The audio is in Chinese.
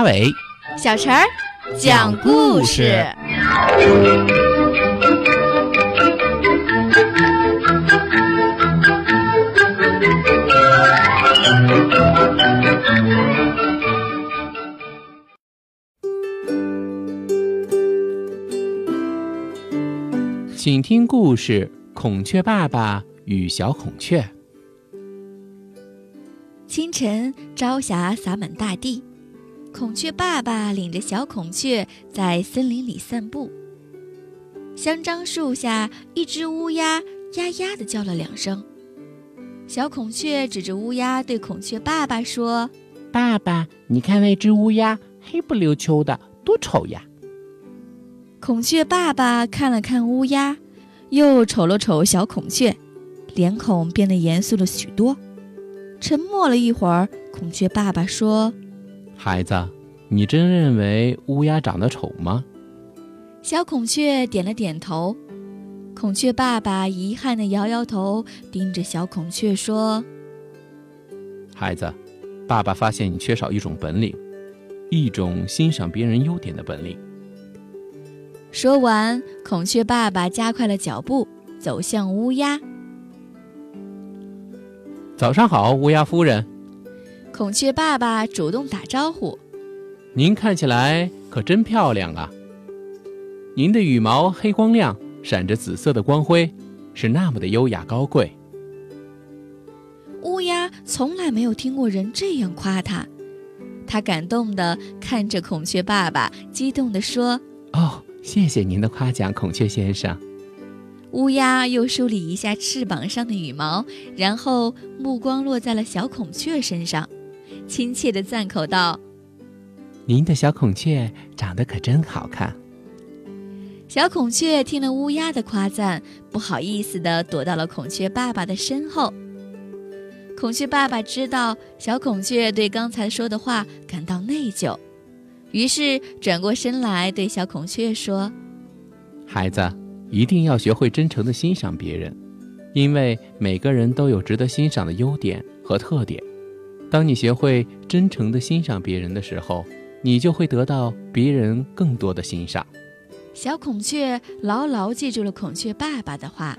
阿伟、小陈儿讲故事。请听故事《孔雀爸爸与小孔雀》。清晨，朝霞洒满大地，孔雀爸爸领着小孔雀在森林里散步。香樟树下，一只乌鸦呀呀地叫了两声。小孔雀指着乌鸦对孔雀爸爸说：“爸爸，你看那只乌鸦，黑不溜秋的，多丑呀！”孔雀爸爸看了看乌鸦，又瞅了瞅小孔雀，脸孔变得严肃了许多。沉默了一会儿，孔雀爸爸说：“孩子，你真认为乌鸦长得丑吗？”小孔雀点了点头。孔雀爸爸遗憾地摇摇头，盯着小孔雀说：“孩子，爸爸发现你缺少一种本领，一种欣赏别人优点的本领。”说完，孔雀爸爸加快了脚步，走向乌鸦。早上好，乌鸦夫人。孔雀爸爸主动打招呼：“您看起来可真漂亮啊！您的羽毛黑光亮，闪着紫色的光辉，是那么的优雅高贵。”乌鸦从来没有听过人这样夸它，它感动地看着孔雀爸爸，激动地说：“哦。”谢谢您的夸奖，孔雀先生。乌鸦又梳理一下翅膀上的羽毛，然后目光落在了小孔雀身上，亲切地赞口道：“您的小孔雀长得可真好看。”小孔雀听了乌鸦的夸赞，不好意思地躲到了孔雀爸爸的身后。孔雀爸爸知道小孔雀对刚才说的话感到内疚。于是转过身来对小孔雀说：“孩子，一定要学会真诚地欣赏别人，因为每个人都有值得欣赏的优点和特点。当你学会真诚地欣赏别人的时候，你就会得到别人更多的欣赏。”小孔雀牢牢记住了孔雀爸爸的话。